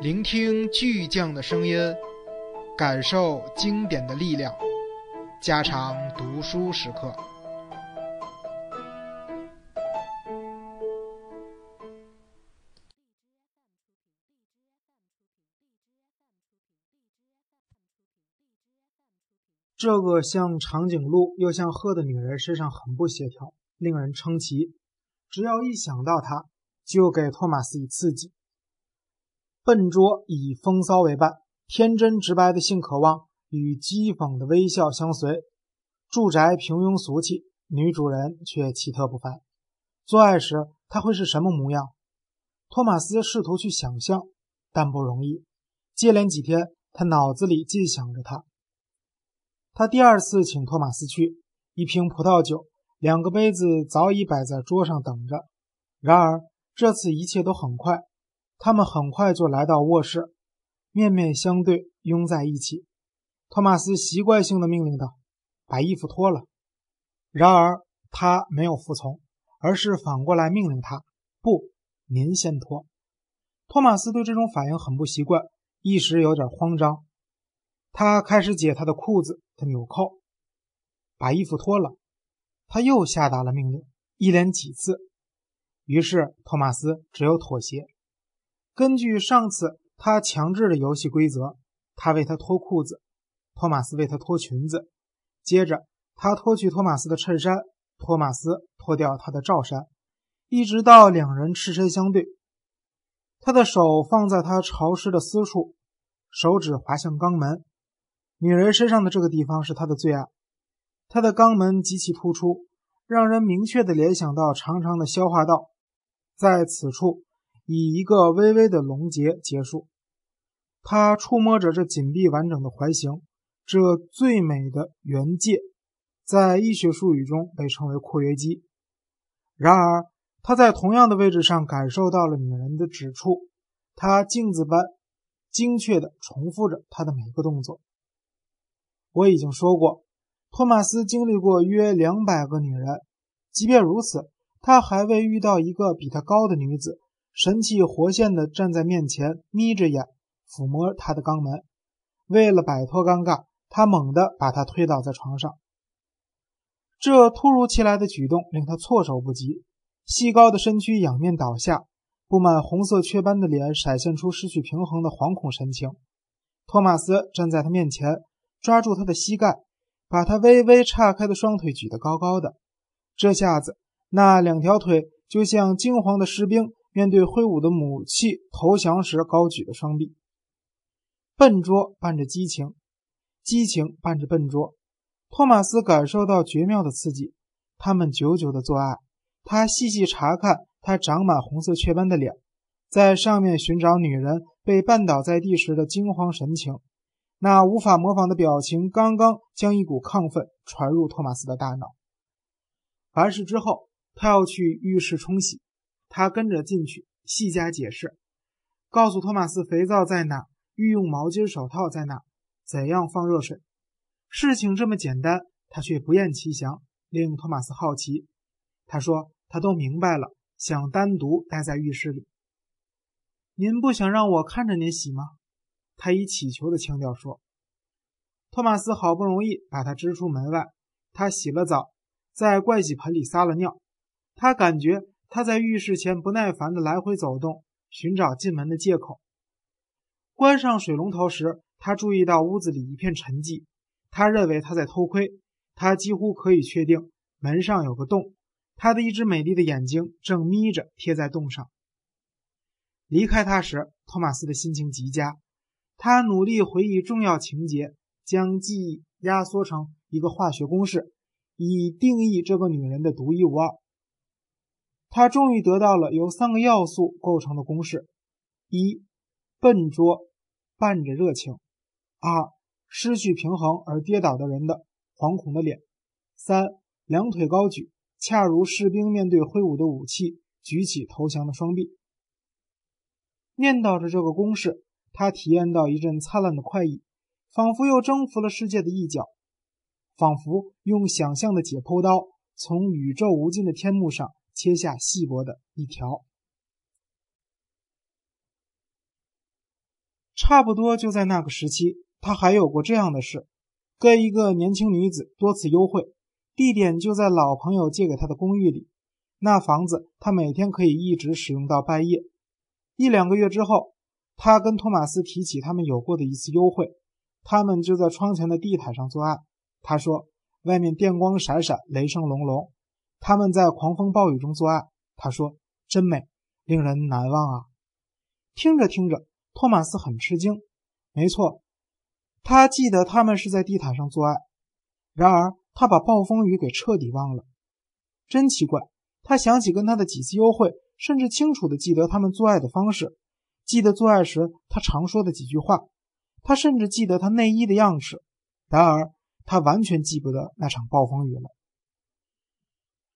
聆听巨匠的声音，感受经典的力量，加长读书时刻。这个像长颈鹿又像鹤的女人身上很不协调，令人称奇。只要一想到她，就给托马斯以刺激。笨拙以风骚为伴，天真直白的性渴望与讥讽的微笑相随。住宅平庸俗气，女主人却奇特不凡。做爱时她会是什么模样？托马斯试图去想象，但不容易。接连几天，他脑子里尽想着她。他第二次请托马斯去，一瓶葡萄酒，两个杯子早已摆在桌上等着。然而这次一切都很快，他们很快就来到卧室，面面相对，拥在一起。托马斯习惯性的命令道：“把衣服脱了。”然而他没有服从，而是反过来命令他：“不，您先脱。”托马斯对这种反应很不习惯，一时有点慌张。他开始解他的裤子的纽扣，把衣服脱了。他又下达了命令，一连几次。于是托马斯只有妥协。根据上次他强制的游戏规则，他为他脱裤子，托马斯为他脱裙子。接着他脱去托马斯的衬衫，托马斯脱掉他的罩衫，一直到两人赤身相对。他的手放在他潮湿的私处，手指滑向肛门。女人身上的这个地方是他的最爱，他的肛门极其突出，让人明确的联想到长长的消化道，在此处以一个微微的隆结结束。他触摸着这紧闭完整的环形，这最美的圆界，在医学术语中被称为括约肌。然而，他在同样的位置上感受到了女人的指处，他镜子般精确地重复着她的每个动作。我已经说过，托马斯经历过约两百个女人。即便如此，他还未遇到一个比他高的女子，神气活现地站在面前，眯着眼抚摸他的肛门。为了摆脱尴尬，他猛地把他推倒在床上。这突如其来的举动令他措手不及，细高的身躯仰面倒下，布满红色雀斑的脸闪现出失去平衡的惶恐神情。托马斯站在他面前。抓住他的膝盖，把他微微岔开的双腿举得高高的。这下子，那两条腿就像惊慌的士兵面对挥舞的武器投降时高举的双臂。笨拙伴着激情，激情伴着笨拙。托马斯感受到绝妙的刺激。他们久久的做爱，他细细查看他长满红色雀斑的脸，在上面寻找女人被绊倒在地时的惊慌神情。那无法模仿的表情刚刚将一股亢奋传入托马斯的大脑。完事之后，他要去浴室冲洗，他跟着进去，细加解释，告诉托马斯肥皂在哪，御用毛巾、手套在哪，怎样放热水。事情这么简单，他却不厌其详，令托马斯好奇。他说他都明白了，想单独待在浴室里。您不想让我看着您洗吗？他以乞求的腔调说：“托马斯好不容易把他支出门外，他洗了澡，在盥洗盆里撒了尿。他感觉他在浴室前不耐烦地来回走动，寻找进门的借口。关上水龙头时，他注意到屋子里一片沉寂。他认为他在偷窥。他几乎可以确定门上有个洞，他的一只美丽的眼睛正眯着贴在洞上。离开他时，托马斯的心情极佳。”他努力回忆重要情节，将记忆压缩成一个化学公式，以定义这个女人的独一无二。他终于得到了由三个要素构成的公式：一、笨拙伴着热情；二、失去平衡而跌倒的人的惶恐的脸；三、两腿高举，恰如士兵面对挥舞的武器举起投降的双臂。念叨着这个公式。他体验到一阵灿烂的快意，仿佛又征服了世界的一角，仿佛用想象的解剖刀从宇宙无尽的天幕上切下细薄的一条。差不多就在那个时期，他还有过这样的事：跟一个年轻女子多次幽会，地点就在老朋友借给他的公寓里。那房子他每天可以一直使用到半夜。一两个月之后，他跟托马斯提起他们有过的一次幽会，他们就在窗前的地毯上做爱。他说，外面电光闪闪，雷声隆隆，他们在狂风暴雨中做爱。他说，真美，令人难忘啊！听着听着，托马斯很吃惊。没错，他记得他们是在地毯上做爱。然而，他把暴风雨给彻底忘了。真奇怪。他想起跟他的几次幽会，甚至清楚地记得他们做爱的方式，记得做爱时他常说的几句话，他甚至记得他内衣的样式。然而，他完全记不得那场暴风雨了。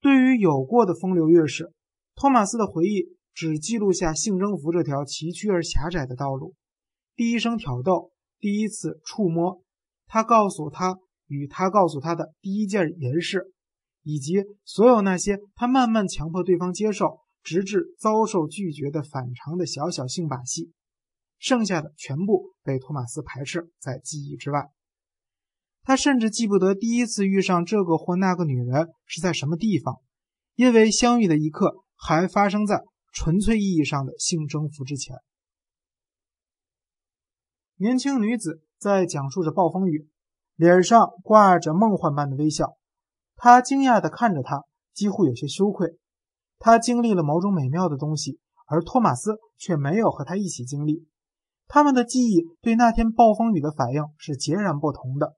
对于有过的风流乐事，托马斯的回忆只记录下性征服这条崎岖而狭窄的道路。第一声挑逗，第一次触摸，他告诉他与他告诉他的第一件淫事。以及所有那些他慢慢强迫对方接受，直至遭受拒绝的反常的小小性把戏，剩下的全部被托马斯排斥在记忆之外。他甚至记不得第一次遇上这个或那个女人是在什么地方，因为相遇的一刻还发生在纯粹意义上的性征服之前。年轻女子在讲述着暴风雨，脸上挂着梦幻般的微笑。他惊讶地看着他，几乎有些羞愧。他经历了某种美妙的东西，而托马斯却没有和他一起经历。他们的记忆对那天暴风雨的反应是截然不同的，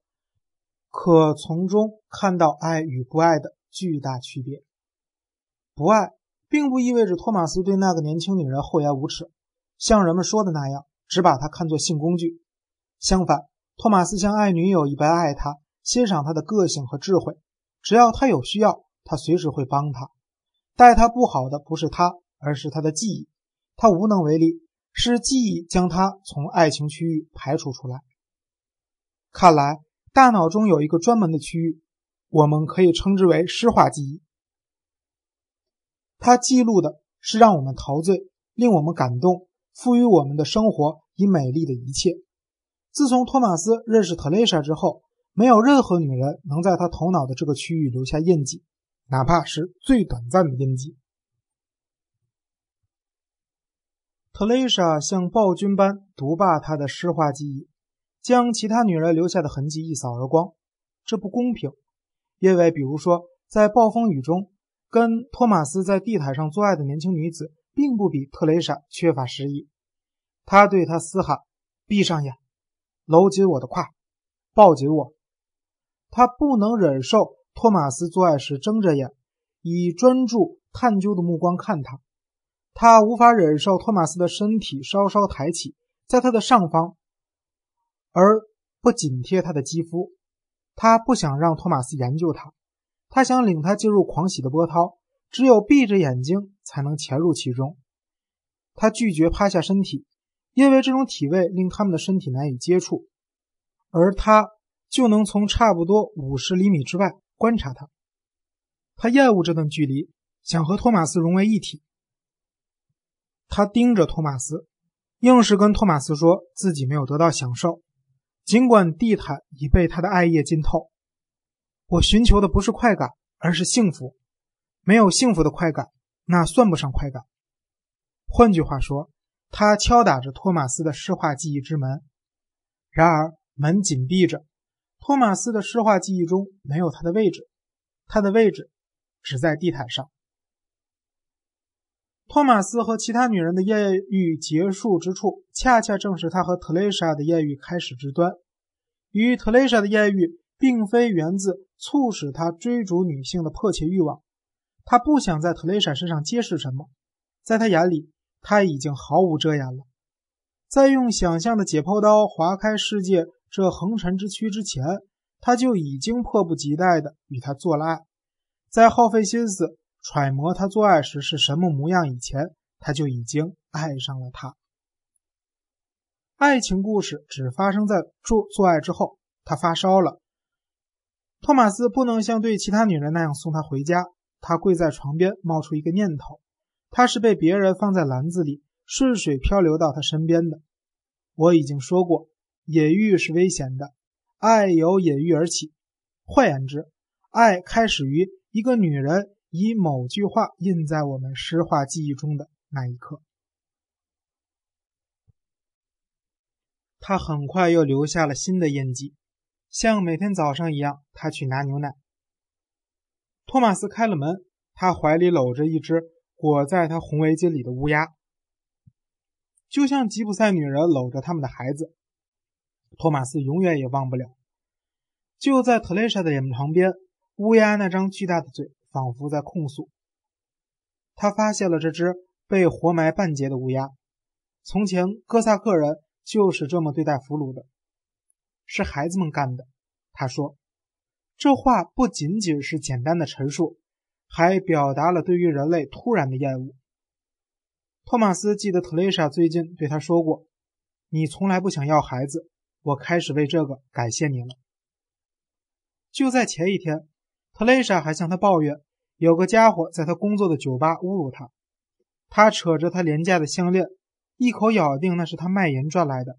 可从中看到爱与不爱的巨大区别。不爱并不意味着托马斯对那个年轻女人厚颜无耻，像人们说的那样，只把她看作性工具。相反，托马斯像爱女友一般爱她，欣赏她的个性和智慧。只要他有需要，他随时会帮她。待她不好的不是他，而是他的记忆。他无能为力，是记忆将他从爱情区域排除出来。看来大脑中有一个专门的区域，我们可以称之为诗化记忆。它记录的是让我们陶醉、令我们感动、赋予我们的生活以美丽的一切。自从托马斯认识特蕾莎之后。没有任何女人能在他头脑的这个区域留下印记，哪怕是最短暂的印记。特蕾莎像暴君般独霸他的诗化记忆，将其他女人留下的痕迹一扫而光。这不公平，因为比如说，在暴风雨中跟托马斯在地毯上做爱的年轻女子，并不比特蕾莎缺乏诗意。他对她嘶喊：“闭上眼，搂紧我的胯，抱紧我。”他不能忍受托马斯做爱时睁着眼，以专注探究的目光看他。他无法忍受托马斯的身体稍稍抬起，在他的上方，而不紧贴他的肌肤。他不想让托马斯研究他，他想领他进入狂喜的波涛，只有闭着眼睛才能潜入其中。他拒绝趴下身体，因为这种体位令他们的身体难以接触，而他。就能从差不多五十厘米之外观察他。他厌恶这段距离，想和托马斯融为一体。他盯着托马斯，硬是跟托马斯说自己没有得到享受，尽管地毯已被他的爱液浸透。我寻求的不是快感，而是幸福。没有幸福的快感，那算不上快感。换句话说，他敲打着托马斯的诗化记忆之门，然而门紧闭着。托马斯的诗化记忆中没有他的位置，他的位置只在地毯上。托马斯和其他女人的艳遇结束之处，恰恰正是他和特蕾莎的艳遇开始之端。与特蕾莎的艳遇，并非源自促使他追逐女性的迫切欲望，他不想在特蕾莎身上揭示什么，在他眼里，他已经毫无遮掩了。在用想象的解剖刀划开世界。这横陈之躯之前，他就已经迫不及待地与她做了爱。在耗费心思揣摩他做爱时是什么模样以前，他就已经爱上了他。爱情故事只发生在做做爱之后。他发烧了，托马斯不能像对其他女人那样送她回家。他跪在床边，冒出一个念头：他是被别人放在篮子里，顺水漂流到他身边的。我已经说过，野欲是危险的，爱由野欲而起。换言之，爱开始于一个女人以某句话印在我们诗画记忆中的那一刻。他很快又留下了新的印记，像每天早上一样，他去拿牛奶。托马斯开了门，他怀里搂着一只裹在他红围巾里的乌鸦，就像吉普赛女人搂着他们的孩子。托马斯永远也忘不了。就在特蕾莎的脸旁边，乌鸦那张巨大的嘴仿佛在控诉。他发现了这只被活埋半截的乌鸦。从前哥萨克人。就是这么对待俘虏的，是孩子们干的。他说：“这话不仅仅是简单的陈述，还表达了对于人类突然的厌恶。”托马斯记得特蕾莎最近对他说过：“你从来不想要孩子，我开始为这个感谢你了。”就在前一天，特蕾莎还向他抱怨，有个家伙在他工作的酒吧侮辱他，他扯着他廉价的项链。一口咬定那是他卖淫赚来的，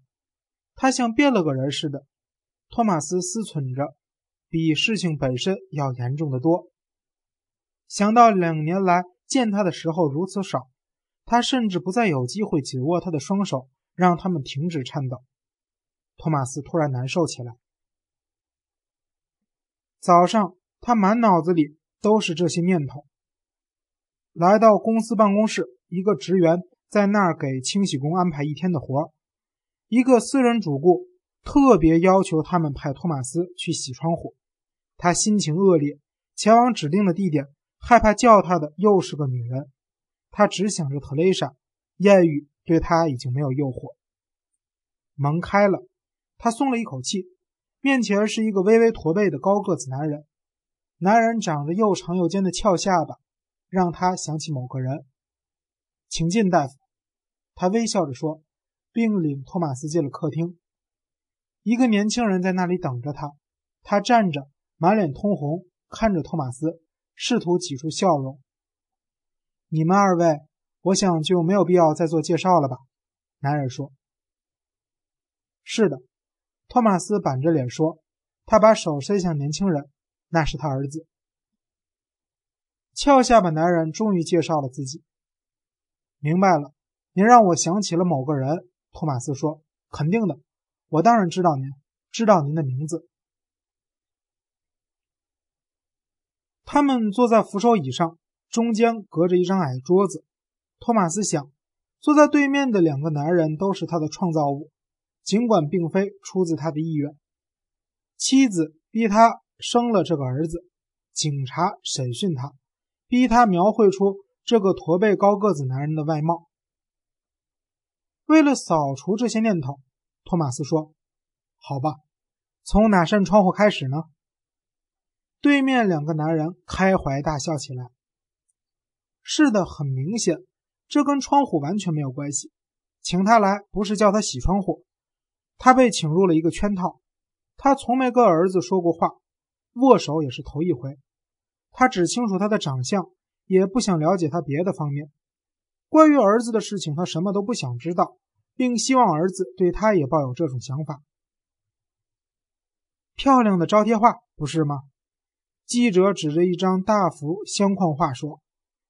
他像变了个人似的。托马斯思忖着，比事情本身要严重的多。想到两年来见他的时候如此少，他甚至不再有机会紧握他的双手，让他们停止颤抖。托马斯突然难受起来。早上，他满脑子里都是这些念头。来到公司办公室，一个职员。在那儿给清洗工安排一天的活一个私人主顾特别要求他们派托马斯去洗窗户。他心情恶劣，前往指定的地点，害怕叫他的又是个女人。他只想着特蕾莎，艳遇对他已经没有诱惑。门开了，他松了一口气。面前是一个微微驼背的高个子男人，男人长着又长又尖的翘下巴，让他想起某个人。请进，大夫。他微笑着说，并领托马斯进了客厅。一个年轻人在那里等着他。他站着，满脸通红，看着托马斯，试图挤出笑容。“你们二位，我想就没有必要再做介绍了吧？”男人说。“是的。”托马斯板着脸说。他把手伸向年轻人，那是他儿子。翘下巴男人终于介绍了自己。明白了。您让我想起了某个人，托马斯说：“肯定的，我当然知道您，知道您的名字。”他们坐在扶手椅上，中间隔着一张矮桌子。托马斯想，坐在对面的两个男人都是他的创造物，尽管并非出自他的意愿。妻子逼他生了这个儿子，警察审讯他，逼他描绘出这个驼背高个子男人的外貌。为了扫除这些念头，托马斯说：“好吧，从哪扇窗户开始呢？”对面两个男人开怀大笑起来。是的，很明显，这跟窗户完全没有关系。请他来不是叫他洗窗户，他被请入了一个圈套。他从没跟儿子说过话，握手也是头一回。他只清楚他的长相，也不想了解他别的方面。关于儿子的事情，他什么都不想知道。并希望儿子对他也抱有这种想法。漂亮的招贴画，不是吗？记者指着一张大幅相框画说：“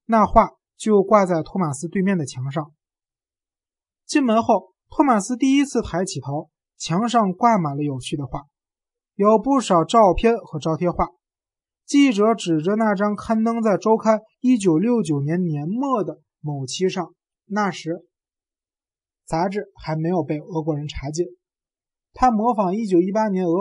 那画就挂在托马斯对面的墙上。”进门后，托马斯第一次抬起头，墙上挂满了有趣的画，有不少照片和招贴画。记者指着那张刊登在周刊1969年年末的某期上，那时。杂志还没有被俄国人查禁。他模仿1918年俄。